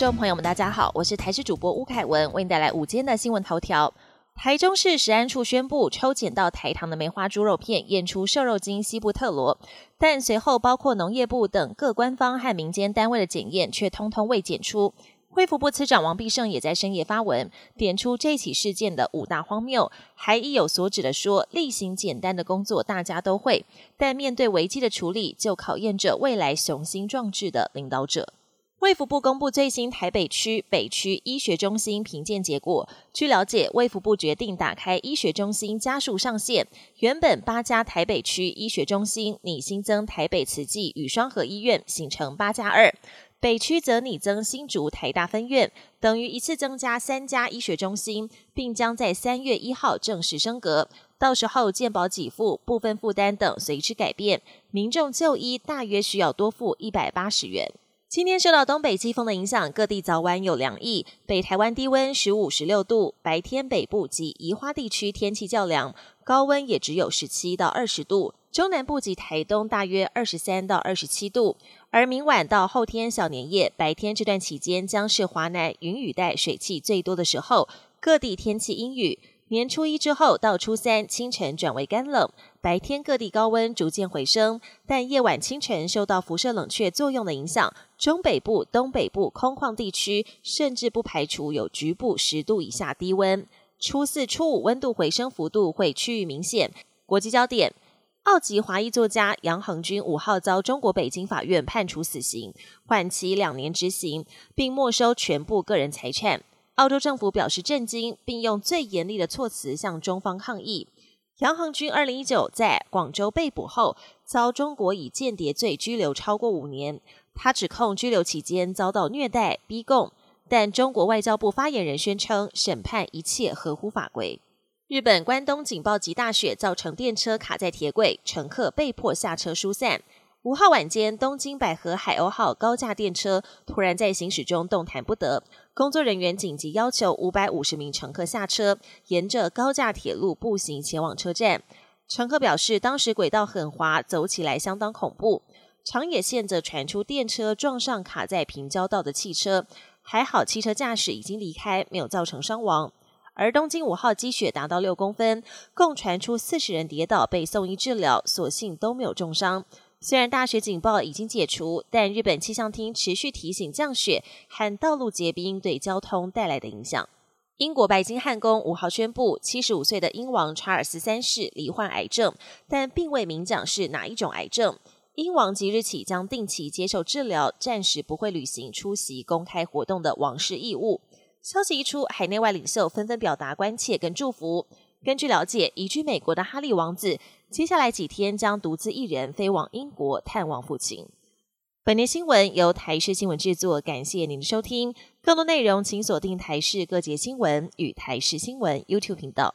众朋友们，大家好，我是台视主播吴凯文，为您带来午间的新闻头条。台中市食安处宣布，抽检到台糖的梅花猪肉片验出瘦肉精西布特罗，但随后包括农业部等各官方和民间单位的检验却通通未检出。惠福部次长王必胜也在深夜发文，点出这起事件的五大荒谬，还意有所指的说，例行简单的工作大家都会，但面对危机的处理，就考验着未来雄心壮志的领导者。卫福部公布最新台北区、北区医学中心评鉴结果。据了解，卫福部决定打开医学中心加速上线，原本八家台北区医学中心拟新增台北慈济与双河医院，形成八加二；北区则拟增新竹台大分院，等于一次增加三家医学中心，并将在三月一号正式升格。到时候健保给付、部分负担等随之改变，民众就医大约需要多付一百八十元。今天受到东北季风的影响，各地早晚有凉意。北台湾低温十五、十六度，白天北部及宜花地区天气较凉，高温也只有十七到二十度。中南部及台东大约二十三到二十七度。而明晚到后天小年夜，白天这段期间将是华南云雨带水汽最多的时候，各地天气阴雨。年初一之后到初三清晨转为干冷，白天各地高温逐渐回升，但夜晚清晨受到辐射冷却作用的影响，中北部、东北部空旷地区甚至不排除有局部十度以下低温。初四、初五温度回升幅度会趋于明显。国际焦点：澳籍华裔作家杨恒军五号遭中国北京法院判处死刑，缓期两年执行，并没收全部个人财产。澳洲政府表示震惊，并用最严厉的措辞向中方抗议。杨恒军二零一九在广州被捕后，遭中国以间谍罪拘留超过五年。他指控拘留期间遭到虐待、逼供，但中国外交部发言人宣称，审判一切合乎法规。日本关东警报级大雪造成电车卡在铁轨，乘客被迫下车疏散。五号晚间，东京百合海鸥号高架电车突然在行驶中动弹不得，工作人员紧急要求五百五十名乘客下车，沿着高架铁路步行前往车站。乘客表示，当时轨道很滑，走起来相当恐怖。长野县则传出电车撞上卡在平交道的汽车，还好汽车驾驶已经离开，没有造成伤亡。而东京五号积雪达到六公分，共传出四十人跌倒被送医治疗，所幸都没有重伤。虽然大雪警报已经解除，但日本气象厅持续提醒降雪和道路结冰对交通带来的影响。英国白金汉宫五号宣布，七十五岁的英王查尔斯三世罹患癌症，但并未明讲是哪一种癌症。英王即日起将定期接受治疗，暂时不会履行出席公开活动的王室义务。消息一出，海内外领袖纷纷表达关切跟祝福。根据了解，移居美国的哈利王子接下来几天将独自一人飞往英国探望父亲。本年新闻由台视新闻制作，感谢您的收听。更多内容请锁定台视各节新闻与台视新闻 YouTube 频道。